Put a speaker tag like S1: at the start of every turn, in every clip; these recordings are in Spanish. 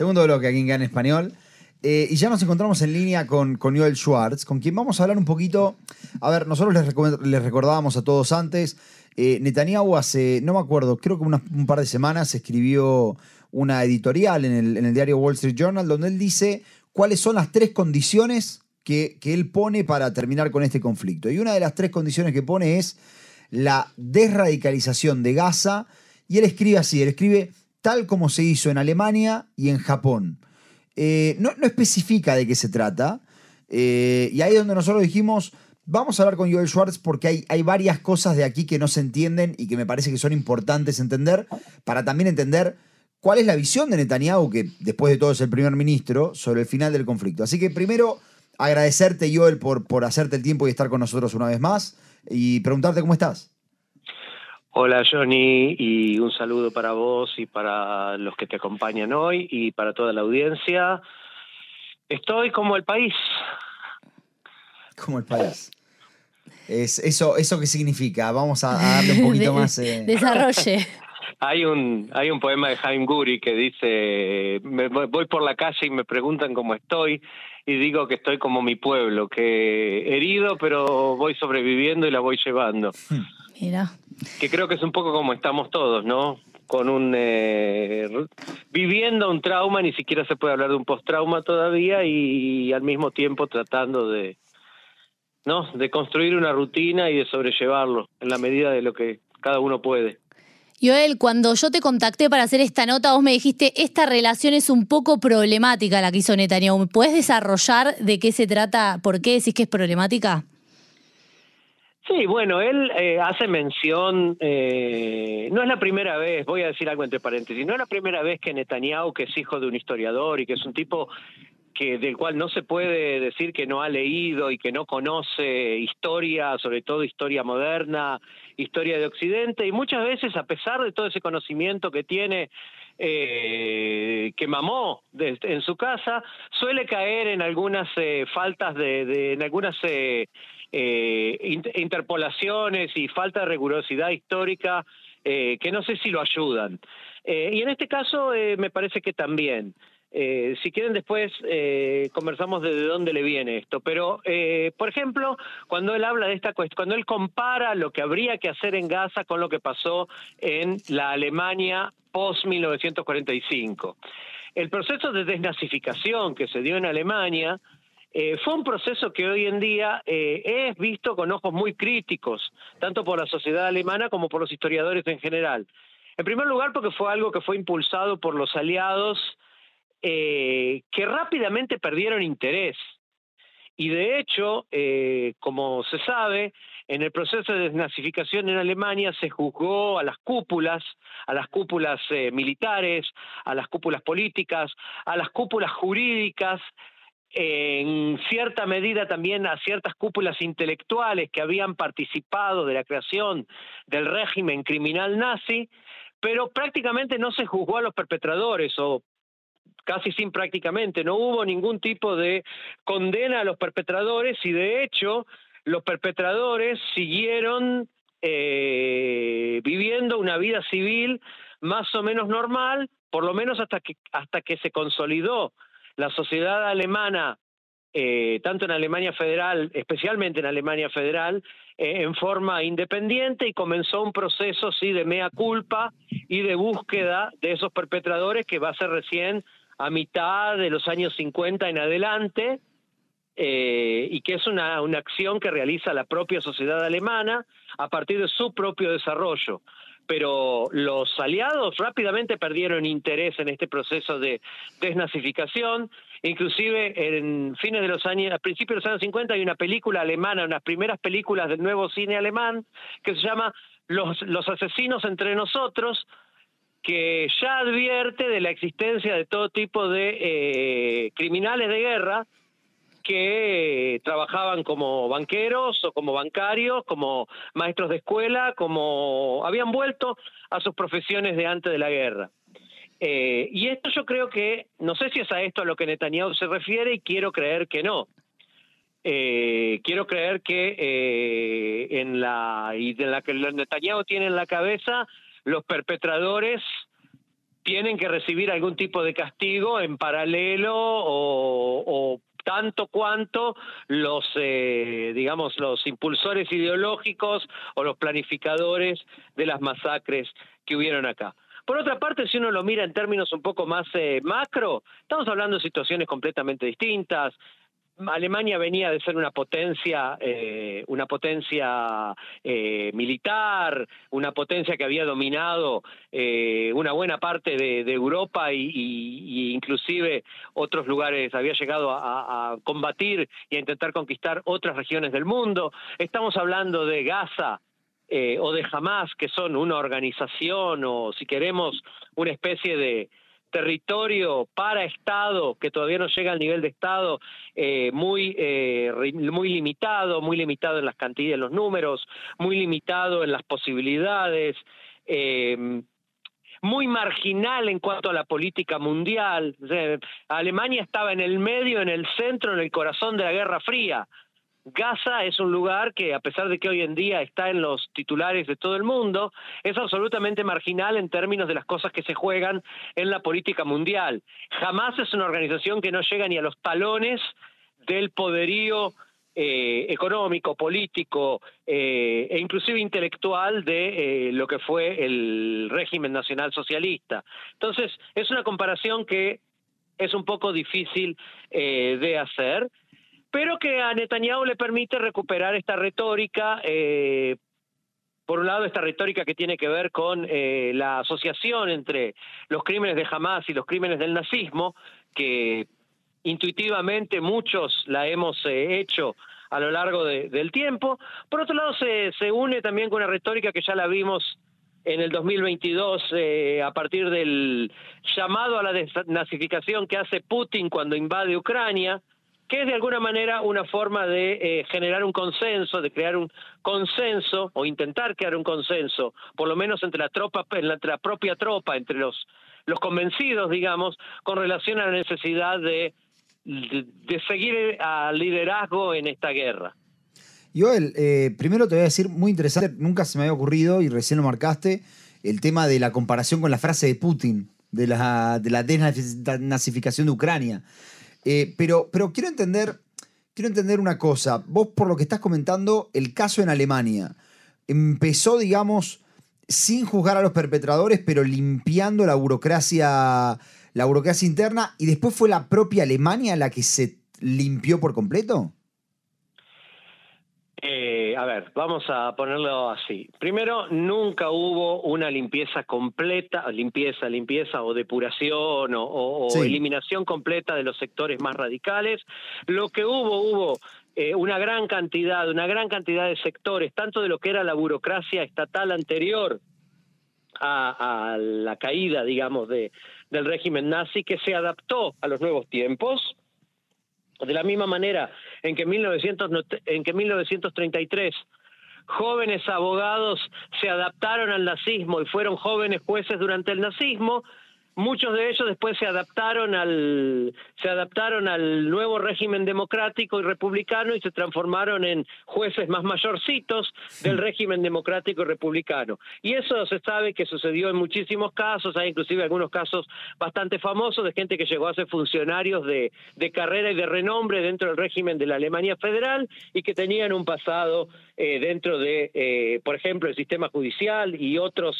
S1: Segundo bloque aquí en GAN Español. Eh, y ya nos encontramos en línea con, Joel Schwartz, con quien vamos a hablar un poquito. A ver, nosotros les, recordábamos a todos antes. Eh, Netanyahu hace, no me acuerdo, creo que un par de semanas escribió una editorial en el, diario Wall Street Journal donde él dice cuáles son las tres condiciones que él pone para terminar con este conflicto. Y una de las tres condiciones que pone es la desradicalización de Gaza. Y él escribe así, él escribe tal como se hizo en Alemania y en Japón. Eh, no, especifica de qué se trata. Eh, y ahí es donde nosotros dijimos, vamos a hablar con Joel Schwartz porque hay, hay varias cosas de aquí que no se entienden y que me parece que son importantes entender para también entender cuál es la visión de Netanyahu, que después de todo es el primer ministro, sobre el final del conflicto. Así que primero, agradecerte, Joel, por, por hacerte el tiempo y estar con nosotros una vez más y preguntarte cómo estás.
S2: Hola Johnny y un saludo para vos y para los que te acompañan hoy y para toda la audiencia. Estoy como el país.
S1: Como el país. Es, eso, ¿Eso qué significa? Vamos a, darle un poquito más...
S3: Eh... Desarrolle.
S2: Hay un, hay un poema de Jaime Guri que dice, me voy por la calle y me preguntan cómo estoy y digo que estoy como mi pueblo, que herido pero voy sobreviviendo y la voy llevando.
S3: Mira.
S2: Que creo que es un poco como estamos todos, ¿no? Con un eh, viviendo un trauma, ni siquiera se puede hablar de un post-trauma todavía y, al mismo tiempo tratando de no, de construir una rutina y de sobrellevarlo en la medida de lo que cada uno puede.
S3: Joel, cuando yo te contacté para hacer esta nota, vos me dijiste, esta relación es un poco problemática la que hizo Netanyahu. ¿Me puedes desarrollar de qué se trata? ¿Por qué decís que es problemática?
S2: Sí, bueno, él eh, hace mención, eh, no es la primera vez, voy a decir algo entre paréntesis, no es la primera vez que Netanyahu, que es hijo de un historiador y que es un tipo que del cual no se puede decir que no ha leído y que no conoce historia, sobre todo historia moderna, historia de Occidente, y muchas veces, a pesar de todo ese conocimiento que tiene, eh, que mamó en su casa, suele caer en algunas eh, faltas de, en algunas eh, interpolaciones y falta de rigurosidad histórica que no sé si lo ayudan. y en este caso me parece que también. Eh, si quieren después eh, conversamos de, dónde le viene esto, pero eh, por ejemplo, cuando él habla de esta cuestión, cuando él compara lo que habría que hacer en Gaza con lo que pasó en la Alemania post 1945, el proceso de desnazificación que se dio en Alemania fue un proceso que hoy en día es visto con ojos muy críticos, tanto por la sociedad alemana como por los historiadores en general. En primer lugar, porque fue algo que fue impulsado por los aliados eh, que rápidamente perdieron interés. Y de hecho, eh, como se sabe, en el proceso de desnazificación en Alemania se juzgó a las cúpulas, a las cúpulas eh, militares, a las cúpulas políticas, a las cúpulas jurídicas, en cierta medida también a ciertas cúpulas intelectuales que habían participado de la creación del régimen criminal nazi, pero prácticamente no se juzgó a los perpetradores o casi sin prácticamente, no hubo ningún tipo de condena a los perpetradores y de hecho los perpetradores siguieron eh, viviendo una vida civil más o menos normal, por lo menos hasta que, hasta que se consolidó la sociedad alemana, eh, tanto en Alemania Federal, especialmente en Alemania Federal, eh, en forma independiente y comenzó un proceso sí de mea culpa y de búsqueda de esos perpetradores que va a ser recién a mitad de los años 50 en adelante, eh, y que es una, una acción que realiza la propia sociedad alemana a partir de su propio desarrollo pero los aliados rápidamente perdieron interés en este proceso de desnazificación. Inclusive en fines de los años, a principios de los años 50 hay una película alemana, unas primeras películas del nuevo cine alemán, que se llama Los, asesinos entre nosotros, que ya advierte de la existencia de todo tipo de eh, criminales de guerra que trabajaban como banqueros o como bancarios, como maestros de escuela, como habían vuelto a sus profesiones de antes de la guerra. Eh, y esto yo creo que, no sé si es a esto a lo que Netanyahu se refiere y quiero creer que no. Eh, quiero creer que en la y de la que Netanyahu tiene en la cabeza los perpetradores tienen que recibir algún tipo de castigo en paralelo o, tanto cuanto los, eh, digamos, los impulsores ideológicos o los planificadores de las masacres que hubieron acá. Por otra parte, si uno lo mira en términos un poco más eh, macro, estamos hablando de situaciones completamente distintas. Alemania venía de ser una potencia, eh, una potencia eh, militar, una potencia que había dominado eh, una buena parte de, Europa y, inclusive otros lugares, había llegado a, a, combatir y a intentar conquistar otras regiones del mundo. Estamos hablando de Gaza. o de Hamas, que son una organización o, si queremos, una especie de, territorio para Estado, que todavía no llega al nivel de Estado, eh, muy, eh, muy limitado, muy limitado en las cantidades, en los números, muy limitado en las posibilidades, eh, muy marginal en cuanto a la política mundial. Alemania estaba en el medio, en el centro, en el corazón de la Guerra Fría. Gaza es un lugar que, a pesar de que hoy en día está en los titulares de todo el mundo, es absolutamente marginal en términos de las cosas que se juegan en la política mundial. Jamás es una organización que no llega ni a los talones del poderío eh, económico, político eh, e inclusive intelectual de eh, lo que fue el régimen nacional socialista. Entonces, es una comparación que es un poco difícil de hacer pero que a Netanyahu le permite recuperar esta retórica, eh, por un lado esta retórica que tiene que ver con eh, la asociación entre los crímenes de Hamas y los crímenes del nazismo, que intuitivamente muchos la hemos eh, hecho a lo largo del tiempo. Por otro lado, se, se une también con una retórica que ya la vimos en el 2022 a partir del llamado a la desnazificación que hace Putin cuando invade Ucrania, que es de alguna manera una forma de eh, generar un consenso, de crear un consenso o intentar crear un consenso, por lo menos entre la tropa, entre la propia tropa, entre los los convencidos, digamos, con relación a la necesidad de, de, seguir al liderazgo en esta guerra.
S1: Joel, eh, primero te voy a decir, muy interesante, nunca se me había ocurrido y recién lo marcaste, el tema de la comparación con la frase de Putin, de la, de la desnazificación de Ucrania. Eh, pero, pero quiero entender, quiero entender una cosa. Vos, por lo que estás comentando, el caso en Alemania empezó, digamos, sin juzgar a los perpetradores, pero limpiando la burocracia, la burocracia interna, y después fue la propia Alemania la que se limpió por completo.
S2: Eh, a ver, vamos a ponerlo así. Primero, nunca hubo una limpieza completa, limpieza, limpieza o depuración o, eliminación completa de los sectores más radicales. Lo que hubo, hubo eh, una gran cantidad, una gran cantidad de sectores, tanto de lo que era la burocracia estatal anterior a, la caída, digamos, de, del régimen nazi, que se adaptó a los nuevos tiempos de la misma manera en que, 1900, en que 1933 jóvenes abogados se adaptaron al nazismo y fueron jóvenes jueces durante el nazismo, Muchos de ellos después se adaptaron al se adaptaron al nuevo régimen democrático y republicano y se transformaron en jueces más mayorcitos del régimen democrático y republicano. Y eso se sabe que sucedió en muchísimos casos, hay inclusive algunos casos bastante famosos de gente que llegó a ser funcionarios de, de carrera y de renombre dentro del régimen de la Alemania federal y que tenían un pasado eh, dentro de, eh, por ejemplo, el sistema judicial y otros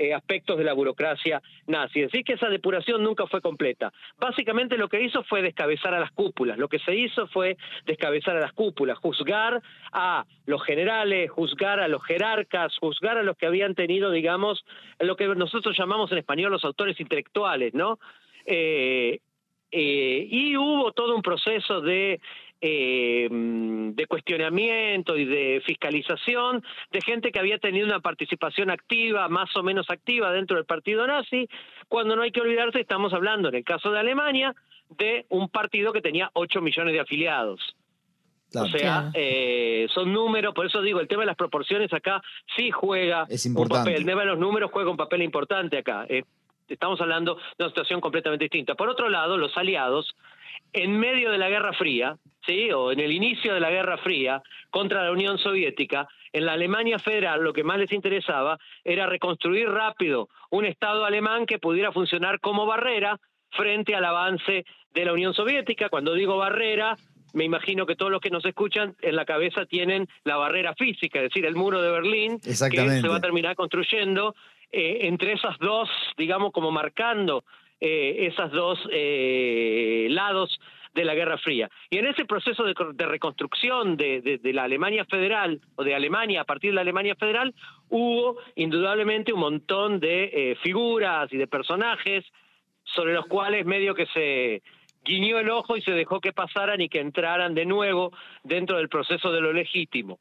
S2: eh, aspectos de la burocracia nazi. Así que esa depuración nunca fue completa. Básicamente lo que hizo fue descabezar a las cúpulas. Lo que se hizo fue descabezar a las cúpulas, juzgar a los generales, juzgar a los jerarcas, juzgar a los que habían tenido, digamos, lo que nosotros llamamos en español los autores intelectuales, ¿no? Eh, eh, y hubo todo un proceso de eh, de cuestionamiento y de fiscalización de gente que había tenido una participación activa, más o menos activa dentro del partido nazi, cuando no hay que olvidarse, estamos hablando, en el caso de Alemania, de un partido que tenía 8 millones de afiliados. O sea, eh, son números, por eso digo, el tema de las proporciones acá sí juega un papel, el tema de los números juega un papel importante acá. Eh, estamos hablando de una situación completamente distinta. Por otro lado, los aliados en medio de la Guerra Fría, ¿sí? o en el inicio de la Guerra Fría contra la Unión Soviética, en la Alemania federal lo que más les interesaba era reconstruir rápido un Estado alemán que pudiera funcionar como barrera frente al avance de la Unión Soviética. Cuando digo barrera, me imagino que todos los que nos escuchan en la cabeza tienen la barrera física, es decir, el muro de Berlín, que se va a terminar construyendo eh, entre esas dos, digamos, como marcando eh, esas dos eh, lados de la Guerra Fría. Y en ese proceso de, reconstrucción de, la Alemania federal, o de Alemania, a partir de la Alemania federal, hubo indudablemente un montón de figuras y de personajes sobre los cuales medio que se guiñó el ojo y se dejó que pasaran y que entraran de nuevo dentro del proceso de lo legítimo.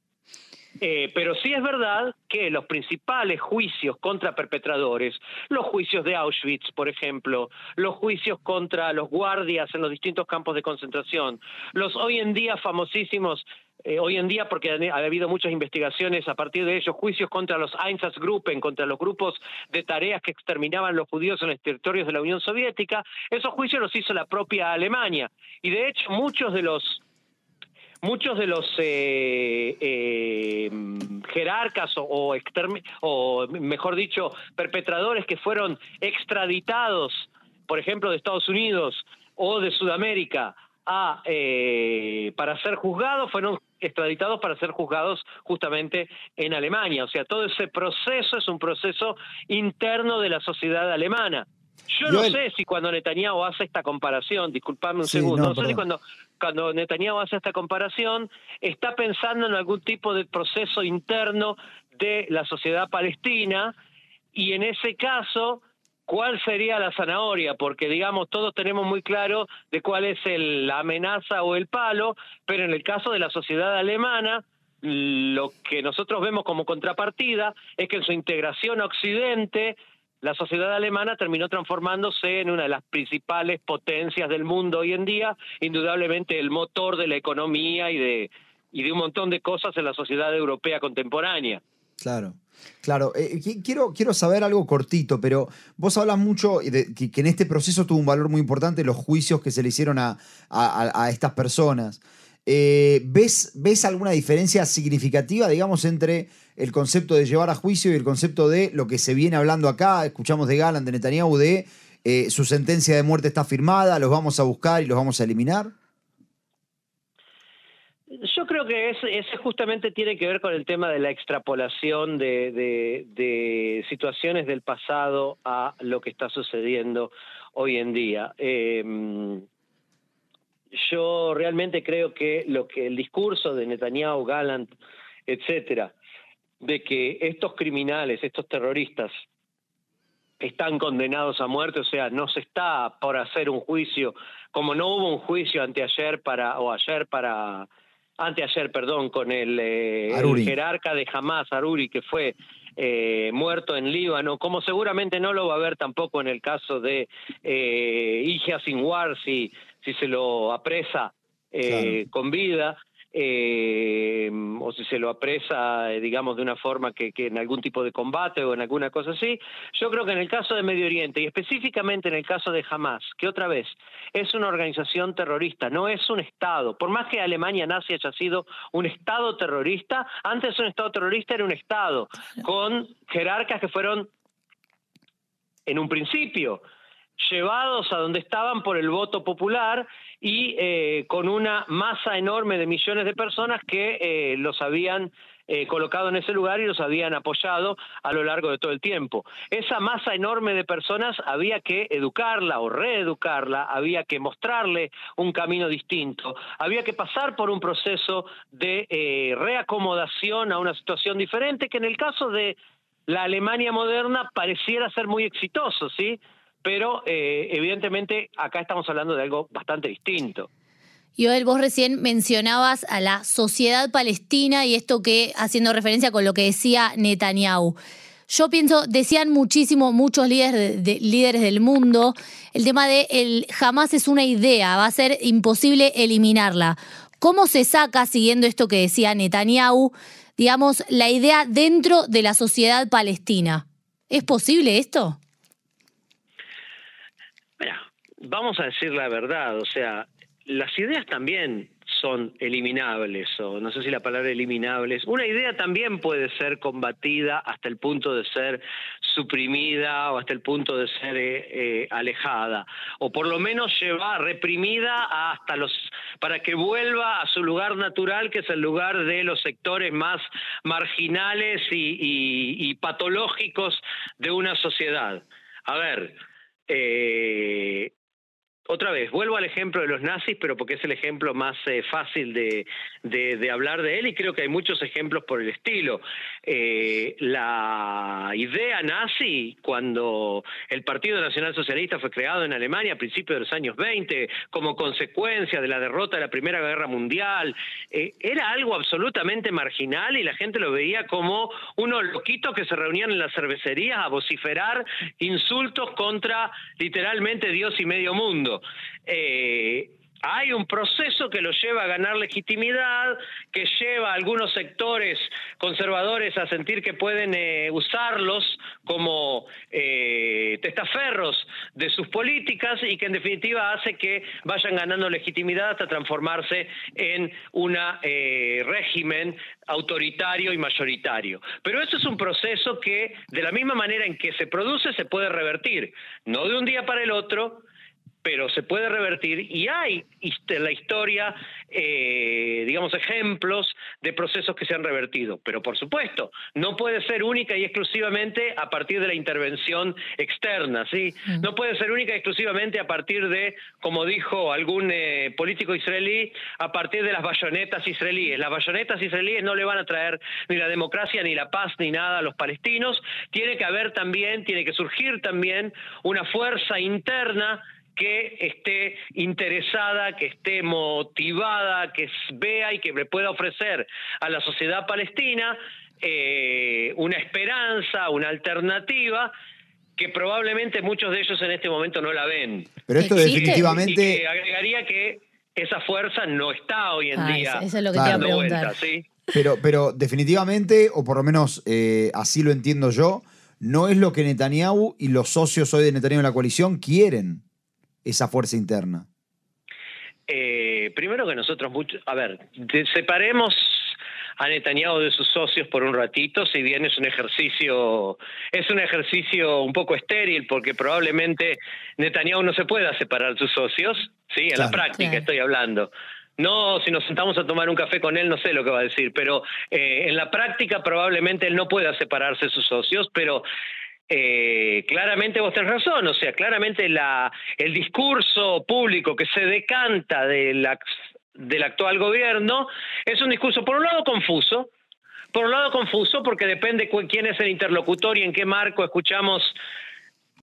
S2: Eh, pero sí es verdad que los principales juicios contra perpetradores, los juicios de Auschwitz, por ejemplo, los juicios contra los guardias en los distintos campos de concentración, los hoy en día famosísimos eh, hoy en día, porque ha, habido muchas investigaciones a partir de ellos, juicios contra los Einsatzgruppen, contra los grupos de tareas que exterminaban los judíos en los territorios de la Unión Soviética, esos juicios los hizo la propia Alemania. Y de hecho, muchos de los muchos de los eh, eh, jerarcas o, o, mejor dicho, perpetradores que fueron extraditados, por ejemplo, de Estados Unidos o de Sudamérica a, para ser juzgados, fueron extraditados para ser juzgados justamente en Alemania. O sea, todo ese proceso es un proceso interno de la sociedad alemana. Yo no sé si cuando Netanyahu hace esta comparación, disculpame un segundo, no, sé si cuando, cuando Netanyahu hace esta comparación está pensando en algún tipo de proceso interno de la sociedad palestina y en ese caso cuál sería la zanahoria, porque digamos todos tenemos muy claro de cuál es la amenaza o el palo, pero en el caso de la sociedad alemana, lo que nosotros vemos como contrapartida es que en su integración a Occidente, la sociedad alemana terminó transformándose en una de las principales potencias del mundo hoy en día, indudablemente el motor de la economía y de, y de un montón de cosas en la sociedad europea contemporánea.
S1: Claro. Claro, eh, quiero, quiero saber algo cortito, pero vos hablas mucho de que, en este proceso tuvo un valor muy importante los juicios que se le hicieron a, estas personas. Eh, ¿ves, ¿Ves alguna diferencia significativa, digamos, entre el concepto de llevar a juicio y el concepto de lo que se viene hablando acá? Escuchamos de Galán, de Netanyahu, de eh, su sentencia de muerte está firmada, los vamos a buscar y los vamos a eliminar.
S2: Yo creo que ese, justamente tiene que ver con el tema de la extrapolación de, situaciones del pasado a lo que está sucediendo hoy en día. Em, yo realmente creo que lo que el discurso de Netanyahu, Gallant, etcétera, de que estos criminales, estos terroristas, están condenados a muerte, o sea, no se está por hacer un juicio, como no hubo un juicio anteayer para o ayer para anteayer, perdón, con el, eh, jerarca de Hamas, Aruri, que fue eh, muerto en Líbano, como seguramente no lo va a haber tampoco en el caso de eh, Ija Sinwar, si, se lo apresa eh, con vida eh, o si se lo apresa, eh, digamos, de una forma que, que, en algún tipo de combate o en alguna cosa así. Yo creo que en el caso de Medio Oriente y específicamente en el caso de Hamas, que otra vez es una organización terrorista, no es un Estado, por más que Alemania nazi haya sido un Estado terrorista, antes un Estado terrorista era un Estado con jerarcas que fueron en un principio llevados a donde estaban por el voto popular y eh, con una masa enorme de millones de personas que eh, los habían eh, colocado en ese lugar y los habían apoyado a lo largo de todo el tiempo. Esa masa enorme de personas había que educarla o reeducarla, había que mostrarle un camino distinto, había que pasar por un proceso de reacomodación a una situación diferente que en el caso de la Alemania moderna pareciera ser muy exitoso, ¿sí? Pero eh, evidentemente acá estamos hablando de algo bastante distinto.
S3: Joel, vos recién mencionabas a la sociedad palestina y esto que, haciendo referencia con lo que decía Netanyahu. Yo pienso, decían muchísimo, muchos líderes, líderes del mundo, el tema de el jamás es una idea, va a ser imposible eliminarla. ¿Cómo se saca, siguiendo esto que decía Netanyahu, digamos, la idea dentro de la sociedad palestina? ¿Es posible esto?
S2: Vamos a decir la verdad, o sea, las ideas también son eliminables, o no sé si la palabra eliminables. Una idea también puede ser combatida hasta el punto de ser suprimida o hasta el punto de ser eh, eh, alejada, o por lo menos llevar reprimida hasta los para que vuelva a su lugar natural, que es el lugar de los sectores más marginales y, patológicos de una sociedad. A ver, eh, otra vez, vuelvo al ejemplo de los nazis, pero porque es el ejemplo más eh, fácil de, hablar de él y creo que hay muchos ejemplos por el estilo. Eh, la idea nazi, cuando el Partido Nacional Socialista fue creado en Alemania a principios de los años 20, como consecuencia de la derrota de la Primera Guerra Mundial, eh, era algo absolutamente marginal y la gente lo veía como unos loquitos que se reunían en las cervecerías a vociferar insultos contra literalmente Dios y medio mundo. Eh, hay un proceso que lo lleva a ganar legitimidad, que lleva a algunos sectores conservadores a sentir que pueden eh, usarlos como eh, testaferros de sus políticas y que en definitiva hace que vayan ganando legitimidad hasta transformarse en un régimen autoritario y mayoritario. Pero eso es un proceso que, de la misma manera en que se produce, se puede revertir, no de un día para el otro, pero se puede revertir y hay en la historia, eh, digamos, ejemplos de procesos que se han revertido. Pero por supuesto, no puede ser única y exclusivamente a partir de la intervención externa, ¿sí? Mm. No puede ser única y exclusivamente a partir de, como dijo algún eh, político israelí, a partir de las bayonetas israelíes. Las bayonetas israelíes no le van a traer ni la democracia, ni la paz, ni nada a los palestinos. Tiene que haber también, tiene que surgir también una fuerza interna que esté interesada, que esté motivada, que vea y que le pueda ofrecer a la sociedad palestina eh, una esperanza, una alternativa que probablemente muchos de ellos en este momento no la ven.
S1: Pero esto definitivamente...
S2: Y que agregaría que esa fuerza no está hoy en día.
S3: Eso es lo que te iba a preguntar.
S1: Pero, pero definitivamente, o por lo menos eh, así lo entiendo yo, no es lo que Netanyahu y los socios hoy de Netanyahu en la coalición quieren esa fuerza interna?
S2: Eh, primero que nosotros, a ver, separemos a Netanyahu de sus socios por un ratito, si bien es un ejercicio, es un ejercicio un poco estéril, porque probablemente Netanyahu no se pueda separar de sus socios, sí, en la práctica estoy hablando. No, si nos sentamos a tomar un café con él, no sé lo que va a decir, pero eh, en la práctica probablemente él no pueda separarse de sus socios, pero eh, claramente vos tenés razón, o sea, claramente la, el discurso público que se decanta del actual gobierno es un discurso, por un lado, confuso, por un lado, confuso porque depende quién es el interlocutor y en qué marco escuchamos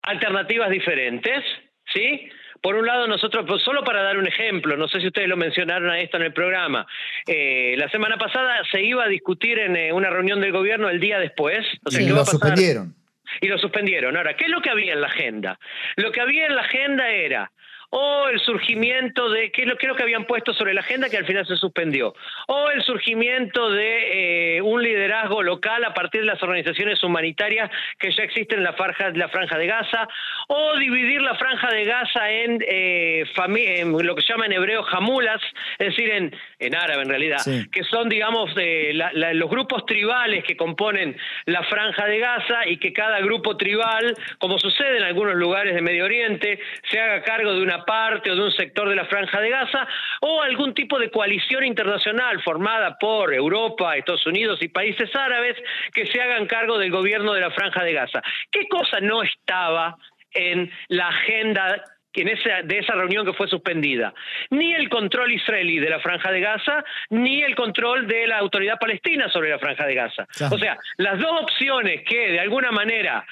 S2: alternativas diferentes, ¿sí? Por un lado, nosotros, pues, solo para dar un ejemplo, no sé si ustedes lo mencionaron a esto en el programa, eh, la semana pasada se iba a discutir en eh, una reunión del gobierno el día después.
S1: O sea, lo suspendieron
S2: y lo suspendieron. Ahora, ¿qué es lo que había en la agenda? Lo que había en la agenda era o el surgimiento de, ¿qué es lo, que habían puesto sobre la agenda que al final se suspendió? O el surgimiento de eh, un liderazgo local a partir de las organizaciones humanitarias que ya existen en la franja, la franja de Gaza, o dividir la franja de Gaza en, eh, en lo que se llama en hebreo jamulas, es decir, en, en árabe en realidad, que son, digamos, los grupos tribales que componen la franja de Gaza y que cada grupo tribal, como sucede en algunos lugares de Medio Oriente, se haga cargo de una parte o de un sector de la franja de Gaza, o algún tipo de coalición internacional formada por Europa, Estados Unidos y países árabes que se hagan cargo del gobierno de la franja de Gaza. ¿Qué cosa no estaba en la agenda en esa, de esa reunión que fue suspendida. Ni el control israelí de la franja de Gaza, ni el control de la autoridad palestina sobre la franja de Gaza. O sea, las dos opciones que de alguna manera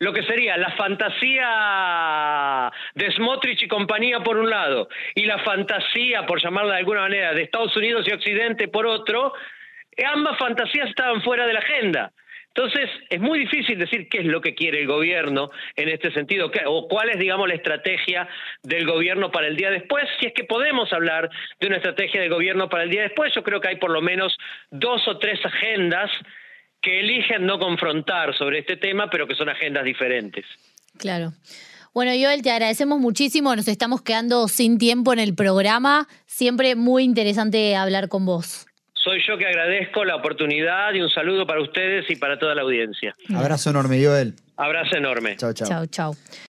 S2: lo que sería la fantasía de Smotrich y compañía por un lado y la fantasía, por llamarla de alguna manera, de Estados Unidos y Occidente por otro, ambas fantasías estaban fuera de la agenda. Entonces, es muy difícil decir qué es lo que quiere el gobierno en este sentido, o cuál es, digamos, la estrategia del gobierno para el día después. Si es que podemos hablar de una estrategia del gobierno para el día después, yo creo que hay por lo menos dos o tres agendas que eligen no confrontar sobre este tema, pero que son agendas diferentes.
S3: Claro. Bueno, Joel, te agradecemos muchísimo. Nos estamos quedando sin tiempo en el programa. Siempre muy interesante hablar con vos.
S2: Soy yo que agradezco la oportunidad y un saludo para ustedes y para toda la audiencia.
S1: Abrazo enorme, Joel.
S2: Abrazo enorme.
S1: Chao, chao.
S3: Chao, chao.